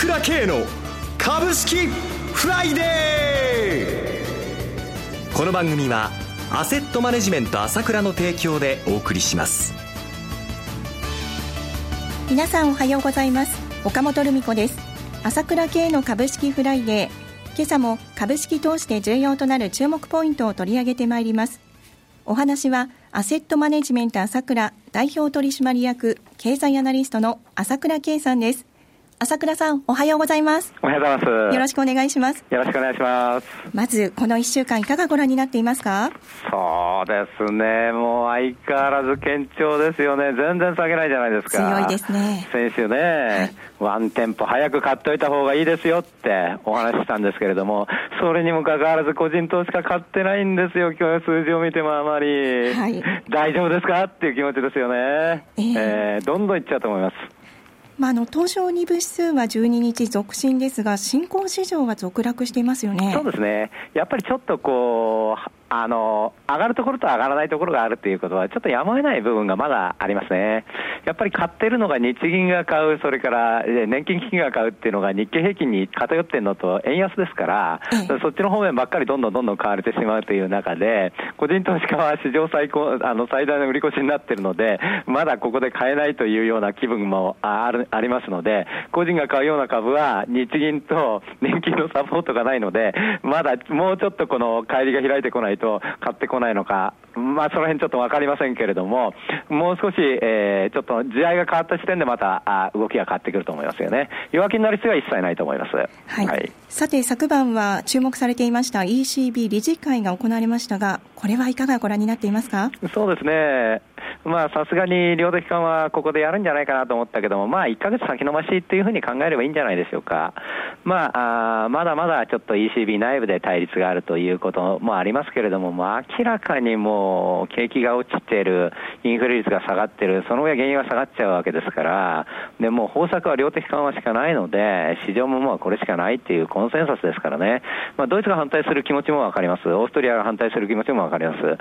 倉慶の株式フライデー。この番組はアセットマネジメント朝倉の提供でお送りします。皆さんおはようございます。岡本留美子です。朝倉慶の株式フライデー。今朝も株式投資で重要となる注目ポイントを取り上げてまいります。お話はアセットマネジメント朝倉代表取締役経済アナリストの朝倉慶さんです。朝倉さん、おはようございます。おはようございます。よろしくお願いします。よろしくお願いします。まず、この1週間、いかがご覧になっていますか？そうですね、もう相変わらず堅調ですよね、全然下げないじゃないですか。強いですね。先週ね、はい、ワンテンポ早く買っといた方がいいですよってお話ししたんですけれども、それにもかかわらず個人投資家買ってないんですよ、今日数字を見てもあまり。はい、大丈夫ですか？っていう気持ちですよね。えー、えー、どんどんいっちゃうと思います。まあ、あの東証2部指数は12日続伸ですが、新興市場は続落していますよね。そうですね、やっぱりちょっとこう、あの上がるところと上がらないところがあるということは、ちょっとやむを得ない部分がまだありますね。やっぱり買ってるのが日銀が買う、それから年金基金が買うっていうのが日経平均に偏ってるのと円安ですから、そっちの方面ばっかりどんどんどんどん買われてしまうという中で、個人投資家は史上最高、あの最大の売り越しになってるので、まだここで買えないというような気分もあるありますので、個人が買うような株は日銀と年金のサポートがないので、まだもうちょっとこの帰りが開いてこないと買ってこないのか、まあ、その辺ちょっと分かりませんけれども、もう少し、えー、ちょっと時代が変わった時点でまたあ動きが変わってくると思いますよね。弱気になる必要は一切ないと思います。はい。はい、さて、昨晩は注目されていました ECB 理事会が行われましたが、これはいかがご覧になっていますか？そうですね。まあ、さすがに量的緩和ここでやるんじゃないかなと思ったけども、まあ、1か月先延ばしっていうふうに考えればいいんじゃないでしょうか。まあ、あまだまだちょっと ECB 内部で対立があるということもありますけれども、まあ、明らかにもう景気が落ちてる、インフレ率が下がってる、その上原因は下がっちゃうわけですから、でも方策は量的緩和しかないので、市場もまあこれしかないっていうコンセンサスですからね、まあ、ドイツが反対する気持ちもわかります、オーストリアが反対する気持ちもわかります、はい、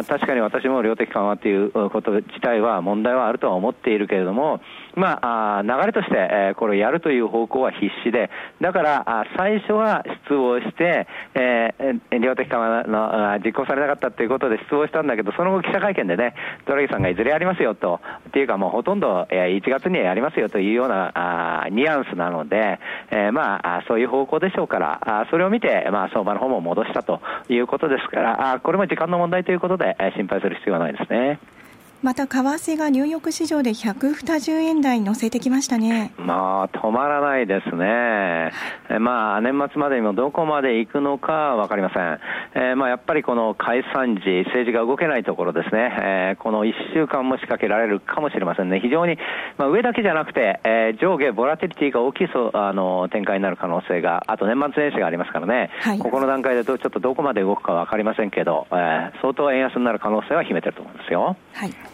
あ確かに私も量的緩和っていうこと自体は問題はあるとは思っているけれども、まあ、流れとして、え、これをやるという方向は必死で、だから最初は失望して、えー、量的緩和の実行されなかったということで失望したんだけど、その後、記者会見でね、ドラギさんがいずれやりますよと、っていうか、もうほとんど、えー、1月にはやりますよというようなあニュアンスなので、えー、まあ、そういう方向でしょうから、あそれを見て、まあ、相場の方も戻したということですから、あこれも時間の問題ということで、え、心配する必要はないですね。また為替がニューヨーク市場で120円台乗せてきましたね。まあ、止まらないですね。えまあ、年末までにもどこまで行くのか分かりません。えー、まあ、やっぱりこの解散時、政治が動けないところですね。えー、この1週間も仕掛けられるかもしれませんね。非常に、まあ、上だけじゃなくて、えー、上下、ボラティリティが大きいそあの展開になる可能性が、あと年末年始がありますからね。はい、ここの段階でちょっとどこまで動くか分かりませんけど、えー、相当円安になる可能性は秘めてると思いますよ。はい。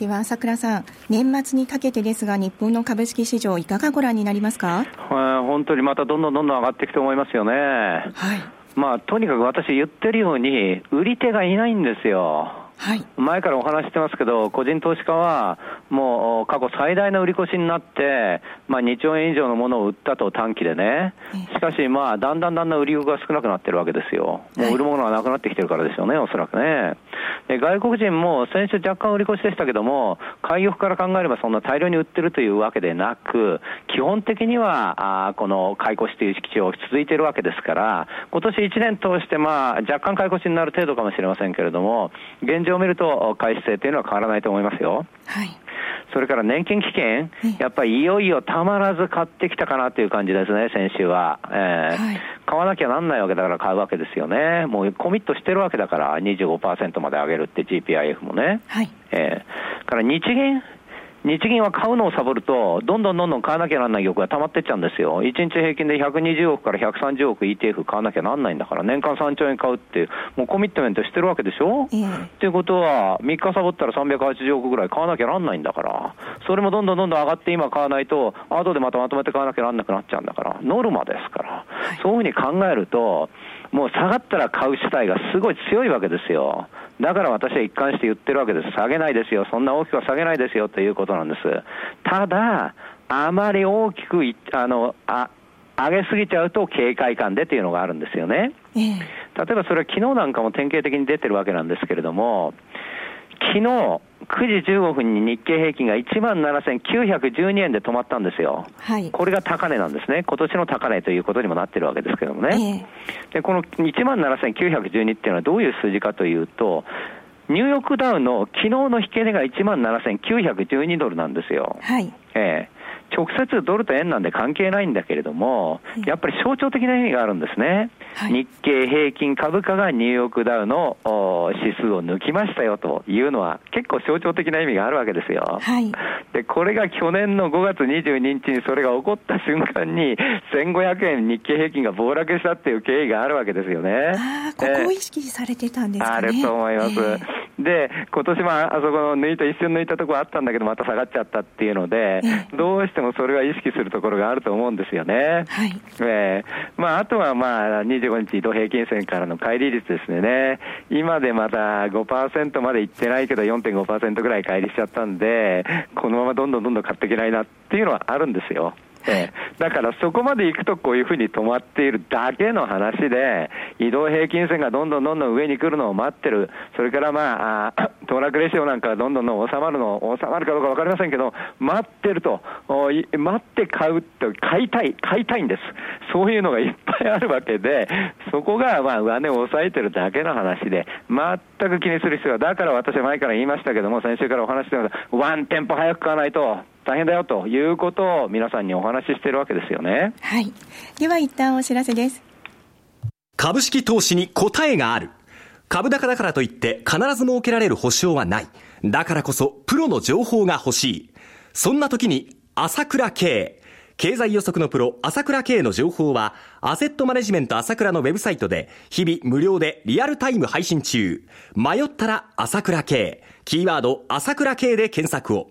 では朝倉さん、年末にかけてですが、日本の株式市場、いかがご覧になりますか、本当にまたどんどんどんどん上がっていくと思いますよね。はいまあ、とにかく私言ってるように、売り手がいないんですよ。はい、前からお話してますけど、個人投資家はもう過去最大の売り越しになって、まあ、2兆円以上のものを売ったと短期でね、しかし、まあ、だんだんだんだん売りが少なくなってるわけですよ、もう売るものがなくなってきてるからですよね、おそらくね。で外国人も先週若干売り越しでしたけども、海翼から考えればそんな大量に売ってるというわけでなく、基本的にはあこの買い越しという基調続いているわけですから、今年1年通して、まあ、若干買い越しになる程度かもしれませんけれども、現状を見ると、買い姿勢というのは変わらないと思いますよ。はいそれから年金基金、やっぱりいよいよたまらず買ってきたかなという感じですね、先週は。えー、はい、買わなきゃなんないわけだから買うわけですよね。もうコミットしてるわけだから25%まで上げるって GPIF もね。はい。えー、から日銀日銀は買うのをサボると、どんどんどんどん買わなきゃならない玉が溜まってっちゃうんですよ。1日平均で120億から130億 ETF 買わなきゃなんないんだから、年間3兆円買うって、もうコミットメントしてるわけでしょ、えー、っていうことは、3日サボったら380億ぐらい買わなきゃなんないんだから、それもどんどんどんどん上がって今買わないと、後でまたまとめて買わなきゃなんなくなっちゃうんだから、ノルマですから、そういうふうに考えると、もう下がったら買う主体がすごい強いわけですよ。だから私は一貫して言ってるわけです。下げないですよ。そんな大きくは下げないですよということなんです。ただ、あまり大きくあのあ上げすぎちゃうと警戒感でっていうのがあるんですよね。例えばそれは昨日なんかも典型的に出てるわけなんですけれども、昨日9時15分に日経平均が1万7912円で止まったんですよ、はい、これが高値なんですね、今年の高値ということにもなってるわけですけどもね、えー、でこの1万7912っていうのはどういう数字かというと、ニューヨークダウの昨日の引け値が1万7912ドルなんですよ。はい。えー直接ドルと円なんで関係ないんだけれども、やっぱり象徴的な意味があるんですね。はい、日経平均株価がニューヨークダウの指数を抜きましたよというのは結構象徴的な意味があるわけですよ。はい、で、これが去年の5月22日にそれが起こった瞬間に1500円日経平均が暴落したっていう経緯があるわけですよね。あここを意識されてたんですかね。あると思います。えー、で、今年もあそこの抜いた、一瞬抜いたところあったんだけどまた下がっちゃったっていうので、えー、どうしてもそれは意識するところがあると思うんですよね。はい。えー、まああとはまあ25日移動平均線からの乖離率ですね。今でまだ5%までいってないけど4.5%ぐらい乖離しちゃったんで、このままどんどんどんどん買っていけないなっていうのはあるんですよ。えー、だからそこまで行くとこういうふうに止まっているだけの話で、移動平均線がどんどんどんどん上に来るのを待ってる、それからまあ、あ騰落レシオなんかがどんどんどん収まるの、収まるかどうか分かりませんけど、待ってると、待って買うと、買いたい、買いたいんです。そういうのがいっぱいあるわけで、そこがまあ上値を抑えてるだけの話で、全く気にする必要は、だから私は前から言いましたけども、先週からお話してます。ワンテンポ早く買わないと、大変だよということを皆さんにお話ししてるわけですよね。はい。では一旦お知らせです。株式投資に答えがある。株高だからといって必ず設けられる保証はない。だからこそプロの情報が欲しい。そんな時に朝倉慶。経済予測のプロ、朝倉慶の情報は、アセットマネジメント朝倉のウェブサイトで、日々無料でリアルタイム配信中。迷ったら朝倉慶。キーワード、朝倉慶で検索を。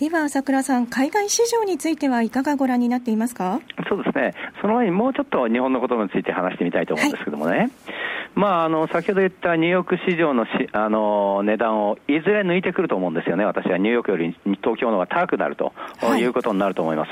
では朝倉さん、海外市場についてはいかがご覧になっていますか？そうですね、その前にもうちょっと日本のことについて話してみたいと思うんですけどもね、はい、まあ、あの先ほど言ったニューヨーク市場のしあの値段をいずれ抜いてくると思うんですよね、私はニューヨークより東京の方が高くなると、はい、いうことになると思います。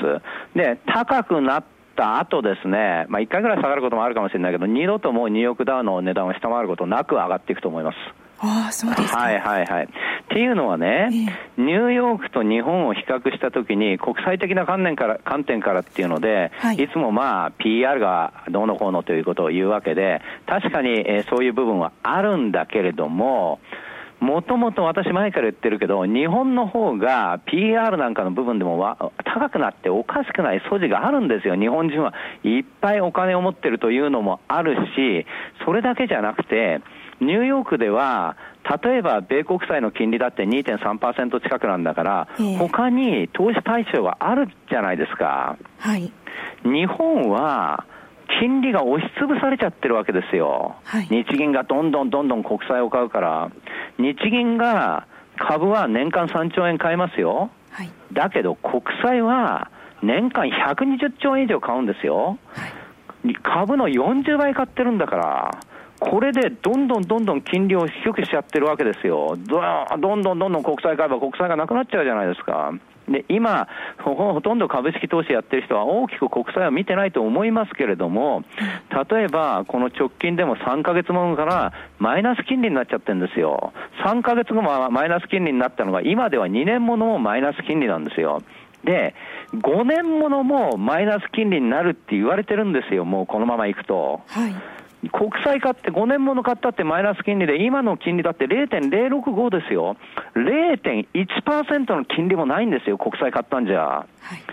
で高くなった後ですね、まあ、1回ぐらい下がることもあるかもしれないけど、二度ともうニューヨークダウの値段を下回ることなく上がっていくと思います。ああ、そうですはいはいはい。っていうのはね、えー、ニューヨークと日本を比較したときに、国際的な観念から観点からっていうので、はい、いつもまあ、PR がどうのこうのということを言うわけで、確かに、えー、そういう部分はあるんだけれども、もともと私前から言ってるけど、日本の方が PR なんかの部分でも高くなっておかしくない素地があるんですよ。日本人は。いっぱいお金を持ってるというのもあるし、それだけじゃなくて、ニューヨークでは、例えば米国債の金利だって2.3%近くなんだから、えー、他に投資対象があるじゃないですか。はい。日本は、金利が押しつぶされちゃってるわけですよ。はい、日銀がどんどんどんどん国債を買うから、日銀が株は年間3兆円買いますよ。はい、だけど国債は年間120兆円以上買うんですよ。はい、株の40倍買ってるんだから、これでどんどんどんどん金利を低くしちゃってるわけですよ。どんどんどんどん国債買えば国債がなくなっちゃうじゃないですか。で、今ほ、ほとんど株式投資やってる人は大きく国債は見てないと思いますけれども、例えば、この直近でも3ヶ月ものからマイナス金利になっちゃってるんですよ。3ヶ月後もマイナス金利になったのが、今では2年ものもマイナス金利なんですよ。で、5年ものもマイナス金利になるって言われてるんですよ、もうこのままいくと。はい国債買って5年もの買ったってマイナス金利で、今の金利だって0.065ですよ。0.1%の金利もないんですよ、国債買ったんじゃ。はい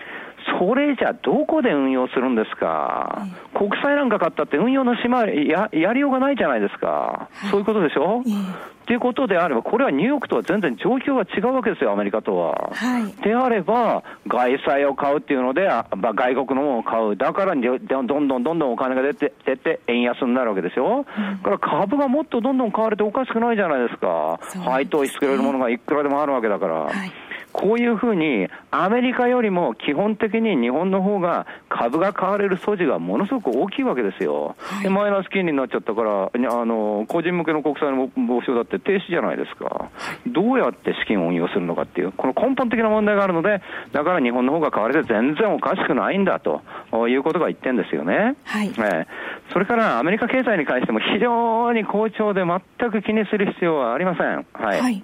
それじゃどこで運用するんですか、国債なんか買ったって運用のしまややりようがないじゃないですか、はい、そういうことでしょ、っていうことであれば、これはニューヨークとは全然状況が違うわけですよ、アメリカとは。はい、であれば、外債を買うっていうので、外国のものを買う、だからどんどんどんどんお金が出て、出て円安になるわけですよ。うん、から株がもっとどんどん買われておかしくないじゃないですか。すね、配当してくれるものがいくらでもあるわけだから。はいこういうふうに、アメリカよりも基本的に日本の方が株が買われる素地がものすごく大きいわけですよ。はい、でマイナス金利になっちゃったから、あの個人向けの国債の防止だって停止じゃないですか。どうやって資金を運用するのかっていう、この根本的な問題があるので、だから日本の方が買われて全然おかしくないんだということが言ってんですよね。はい、えー、それからアメリカ経済に関しても非常に好調で全く気にする必要はありません。はい、はい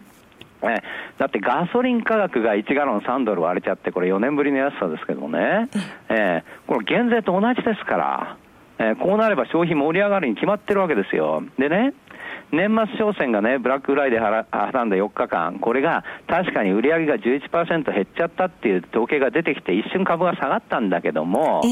ね、だってガソリン価格が1ガロン3ドル割れちゃって、これ4年ぶりの安さですけどもね、えー、これ減税と同じですから、えー、こうなれば消費盛り上がるに決まってるわけですよ。でね、年末商戦がね、ブラックフライデー挟んだ4日間、これが確かに売り上げが11%減っちゃったっていう統計が出てきて、一瞬株が下がったんだけども、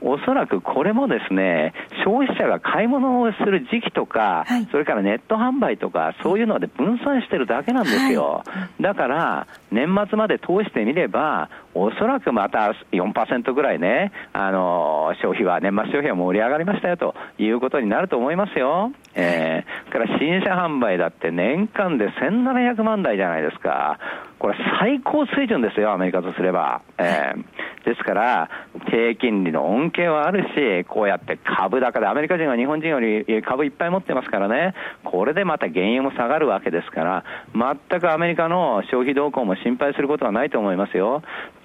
おそらくこれもですね、消費者が買い物をする時期とか、はい、それからネット販売とか、そういうので分散してるだけなんですよ。はい、だから、年末まで通してみれば、おそらくまた4%ぐらいね、あの消費は、年末消費は盛り上がりましたよということになると思いますよ。えー、から新車販売だって年間で1700万台じゃないですか。これ最高水準ですよ、アメリカとすれば。えー、ですから、低金利の恩恵はあるし、こうやって株高で、アメリカ人は日本人より株いっぱい持ってますからね、これでまた原油も下がるわけですから、全くアメリカの消費動向も心配することはないと思いますよ。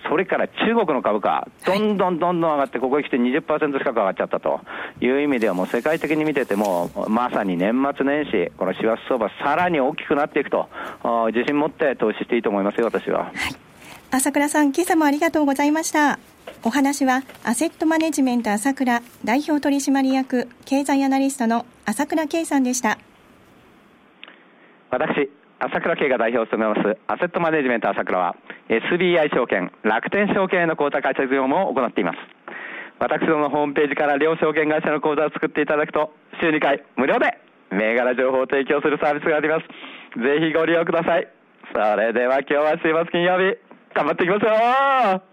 それから中国の株価、どんどんどんどん上がって、ここへ来て20%近く上がっちゃったという意味では、もう世界的に見てても、まさに年末年始、この師走相場、さらに大きくなっていくと、自信持って投資していいと思いますよ、私は。はい、朝倉さん、今朝もありがとうございました。お話は、アセットマネジメント朝倉代表取締役経済アナリストの朝倉圭さんでした。私、朝倉慶が代表を務めますアセットマネジメント朝倉は SBI 証券、楽天証券への口座開設業務を行っています。私どものホームページから両証券会社の口座を作っていただくと週2回無料で銘柄情報を提供するサービスがあります。ぜひご利用ください。それでは今日は週末金曜日、頑張っていきますよ